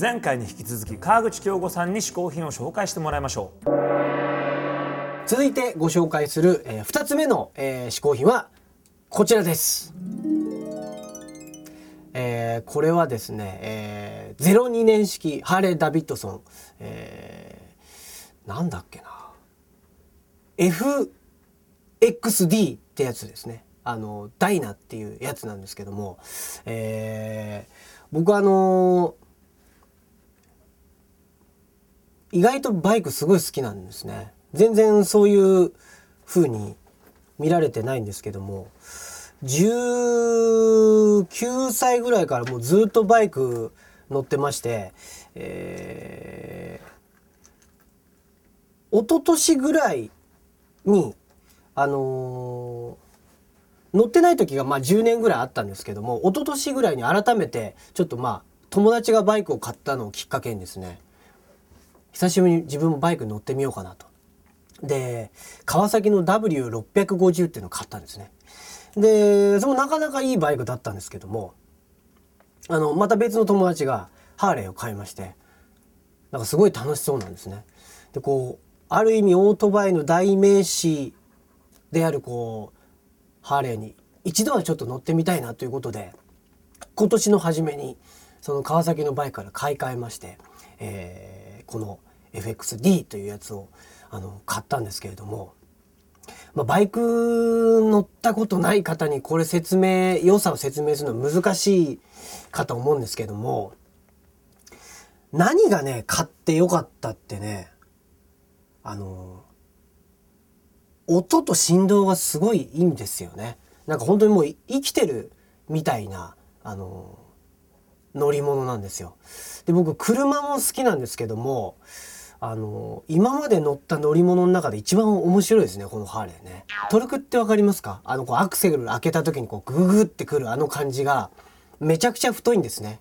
前回に引き続き川口京吾さんに試行品を紹介してもらいましょう。続いてご紹介する、えー、2つ目の、えー、試行品はこちらです。えーこれはですね、えー、02年式ハーレー・ダビッドソン、えーなんだっけな。FXD ってやつですね。あのダイナっていうやつなんですけども、えー僕あの意外とバイクすごい好きなんですね。全然そういう風に見られてないんですけども。19歳ぐらいからもうずっとバイク乗ってまして、えー、一昨年ぐらいにあのー乗ってない時がまあ10年ぐらいあったんですけども一昨年ぐらいに改めてちょっとまあ友達がバイクを買ったのをきっかけにですね。久しぶりに自分もバイクに乗ってみようかなと。で川崎の W650 っていうのを買ったんですね。でそれもなかなかいいバイクだったんですけどもあのまた別の友達がハーレーを買いましてなんかすごい楽しそうなんですね。でこうある意味オートバイの代名詞であるこうハーレーに一度はちょっと乗ってみたいなということで今年の初めにその川崎のバイクから買い替えまして、えーこの FXD というやつをあの買ったんですけれども、まあ、バイク乗ったことない方にこれ説明良さを説明するのは難しいかと思うんですけども何がね買ってよかったってねあの音と振動がすごいいいんですよね。なんか本当にもう生きてるみたいなあの乗り物なんですよ。で僕車も好きなんですけどもあの今まで乗った乗り物の中で一番面白いですねこのハーレーね。トルクってわかりますか？あのこうアクセル開けた時にこうグググってくるあの感じがめちゃくちゃ太いんですね。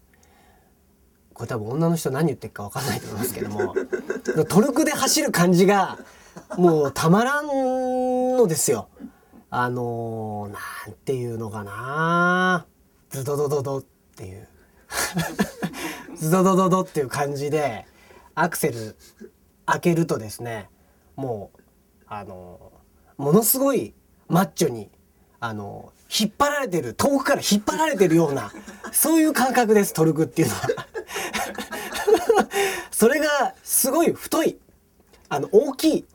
これ多分女の人何言ってるか分かんないと思いますけどもトルクで走る感じがもうたまらんのですよ。あのー、なんていうのかなズドドドドっていう ズドドドドっていう感じでアクセル開けるとですねもうあのものすごいマッチョにあの引っ張られてる遠くから引っ張られてるような そういう感覚ですトルクっていうのは。それがすごい太いあの大きい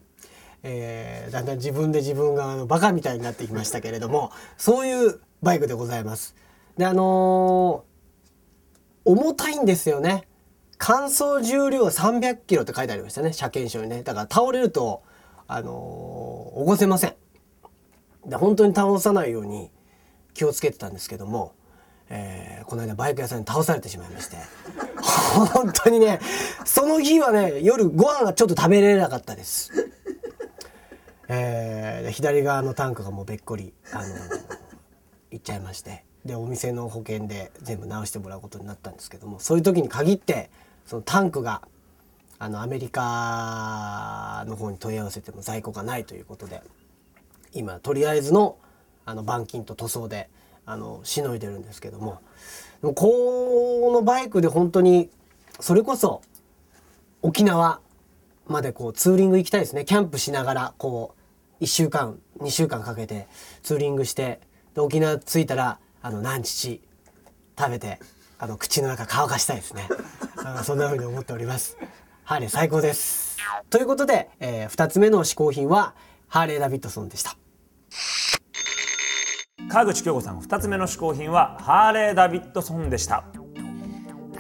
えーだんだん自分で自分があのバカみたいになってきましたけれどもそういうバイクでございます。であのー重たいんですよね。乾燥重量300キロって書いてありましたね。車検証にね。だから倒れるとあのー起こせません。で本当に倒さないように気をつけてたんですけども、えーこの間バイク屋さんに倒されてしまいまして。本当にねその日はね夜ご飯がちょっと食べれなかったです。えー左側のタンクがもうべっこり、あのいっちゃいまして。でお店の保険で全部直してもらうことになったんですけどもそういう時に限ってそのタンクがあのアメリカの方に問い合わせても在庫がないということで今とりあえずのあの板金と塗装であのしのいでるんですけどももこのバイクで本当にそれこそ沖縄までこうツーリング行きたいですね。キャンプしながらこう1週間2週間かけてツーリングしてで沖縄着いたらあの南乳食べてあの口の中乾かしたいですね。あのそんな風に思っております。ハーレー最高です。ということで、え2つ目の試行品はハーレー・ダビッドソンでした。川口京子さん2つ目の試行品はハーレー・ダビッドソンでした。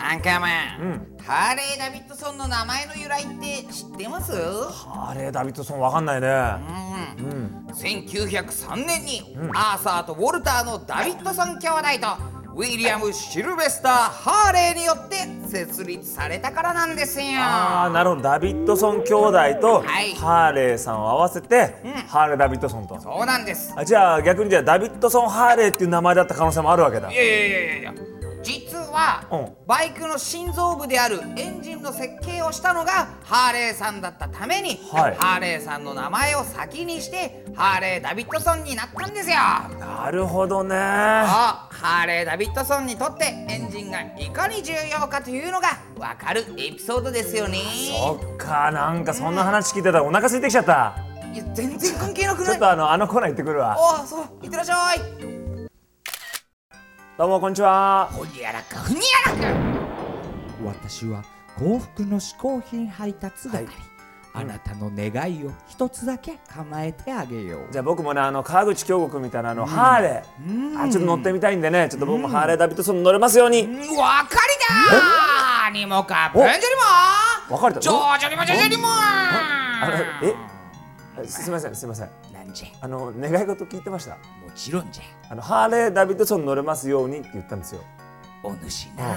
アンカーマン、ハーレー・ダビッドソンの名前の由来って知ってます？ハーレー・ダビッドソンわかんないね。1903年にアーサーとウォルターのダビッドソン兄弟とウィリアム・シルベスター・ハーレーによって設立されたからなんですよ。ああなるほど。ダビッドソン兄弟とはい。ハーレーさんを合わせて、ハーレー・ダビッドソンと。そうなんです。あじゃあ逆にじゃあダビッドソン・ハーレーっていう名前だった可能性もあるわけだ。いやいやいやいや実は、うん。バイクの心臓部であるエンジンの設計をしたのがハーレーさんだったために、はい。ハーレーさんの名前を先にしてハーレー・ダビッドソンになったんですよ。なるほどね。ハーレー・ダビッドソンにとってエンジンがいかに重要かというのがわかるエピソードですよね。そっか。なんかそんな話聞いてた。らお腹空いてきちゃった。いや全然関係なくない？ちょっとあのあのコーナー行ってくるわ。おそういってらっしゃいどうもこんにちは。ほにゃらかふにゃらか。私は幸福の嗜好品配達係、はい。あなたの願いを一つだけ叶えてあげよう。じゃあ僕もねあの川口京吾君みたいなあの、ハーレー。あちょっと乗ってみたいんでねちょっと僕もハーレーダビッドソンに乗れますように。わかりだー。にもかぷんじゅりも別れたジョージョリもジョジョリもあのえ？えすすみませんすみません。なんじゃ。あの願い事聞いてました？もちろんじゃ。あのハーレーダビッドソンに乗れますようにって言ったんですよ。お主うんな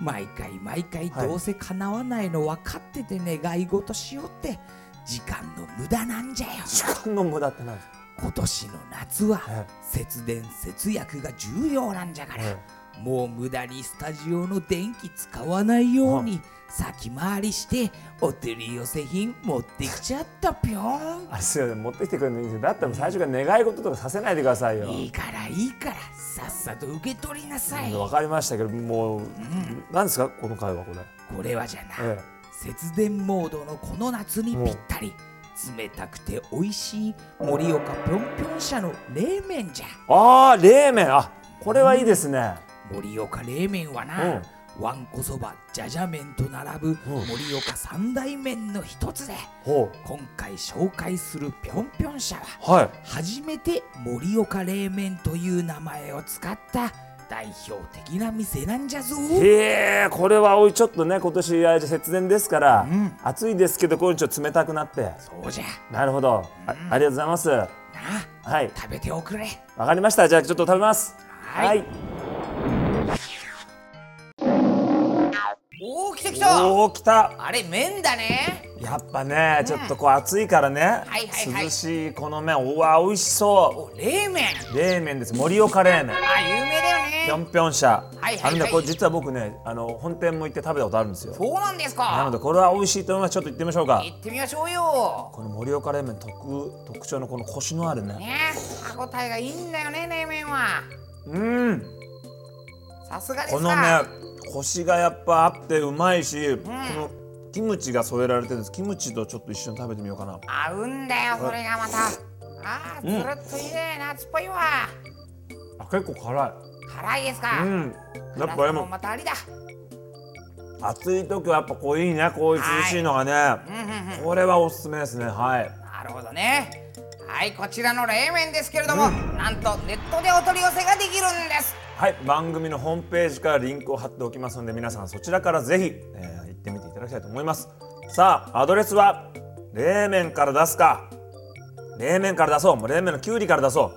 毎回毎回はい。どうせ叶わないの分かってて願い事しようって時間の無駄なんじゃよ。時間の無駄ってなんですか？今年の夏はえ節電節約が重要なんじゃから、えもう無駄にスタジオの電気使わないように先回りしてお取り寄せ品持ってきちゃったぴょん。あれすいません持ってきてくれるんですよ。だったら最初から願い事とかさせないでくださいよ。いいからいいからさっさと受け取りなさい。わかりましたけどもう、なんですかこの会話これ。これはじゃな、え節電モードのこの夏にぴったり冷たくて美味しい盛岡ぴょんぴょん社の冷麺じゃ。あー冷麺。あこれはいいですね、盛岡冷麺はな、うん。わんこそばじゃじゃ麺と並ぶ盛岡三大麺の一つでほ今回紹介するぴょんぴょん社はうはい。初めて盛岡冷麺という名前を使った代表的な店なんじゃぞ。へえこれはおいちょっとね今年あ節電ですから、ん。暑いですけどこれちょっと冷たくなって。そうじゃ。なるほど。あ,、ありがとうございます。なはい。食べておくれ。わかりました。じゃあちょっと食べます。はいおお来た来た。おお来た。あれ麺だね。やっぱねちょっとこう暑いからね、はいはいはい。涼しいこの麺。うわ美味しそお冷麺。う冷麺です。盛岡冷麺。あ有名だよぴょねんぴょん社、はいはいはい。あのねこれ実は僕ねあの本店も行って食べたことあるんですよ。そうなんですなのかでこれは美味しいと思います。ちょっと行ってみましょうか。行ってみましょうよ。この盛岡冷麺特特徴のこのコシのあるねね歯ごたえがいいんだよね冷麺は。うんさすがでこのねコシがやっぱあってうまいし、このキムチが添えられてるんです。キムチとちょっと一緒に食べてみようかな。合うんだよそれがまた。あーつるっといいね夏っぽいわ。あ結構辛辛いですか。いうん。やっぱでもまたありだ。暑い時はやっぱこういいねこういう涼しいのがね、うんうんうん。これはおすすめですね。はい。なるほどねはいこちらの冷麺ですけれども、なんとネットでお取り寄せができるんです。はい番組のホームページからリンクを貼っておきますので皆さんそちらからぜひ、えー行ってみていただきたいと思います。さあアドレスは冷麺から出すか。冷麺から出そう。もう冷麺のきゅうりから出そ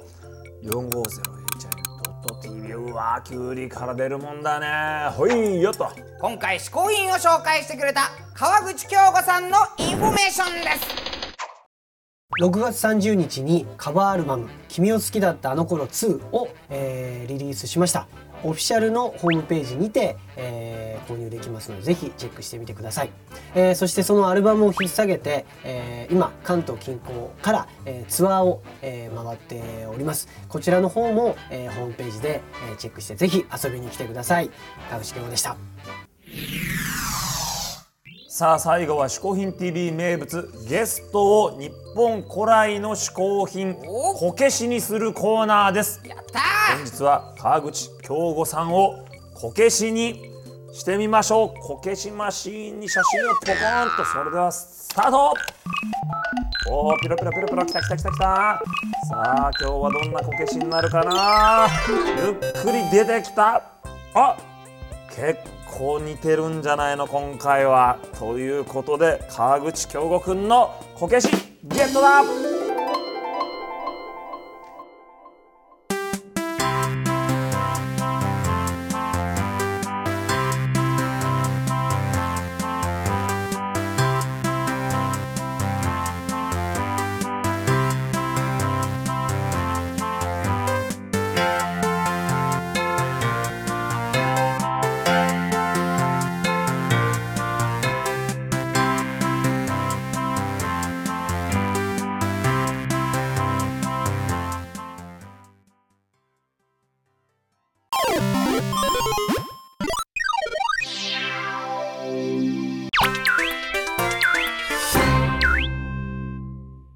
う。450HI.tv うわきゅうりから出るもんだね。ほいよと。今回試行品を紹介してくれた河口恭吾さんのインフォメーションです6月30日にカバーアルバム「君を好きだったあの頃2を」えーリリースしました。オフィシャルのホームページにて、えー購入できますのでぜひチェックしてみてください、えーそしてそのアルバムを引っ提げて、えー今関東近郊から、えツアーを、え回っております。こちらの方も、えホームページで、えチェックしてぜひ遊びに来てください。川口健吾でした。さあ最後は「嗜好品 TV」名物ゲストを日本古来の嗜好品おこけしにするコーナーです。やった本日は川口京吾さんをこけしにしてみましょう。こけしマシーンに写真をポコーンとそれではスタート。おーピロピロピロピロきたきたきたきた。さあ今日はどんなこけしになるかな。ゆっくり出てきた。あ結構似てるんじゃないの今回は。ということで川口京吾くんのこけしゲットだ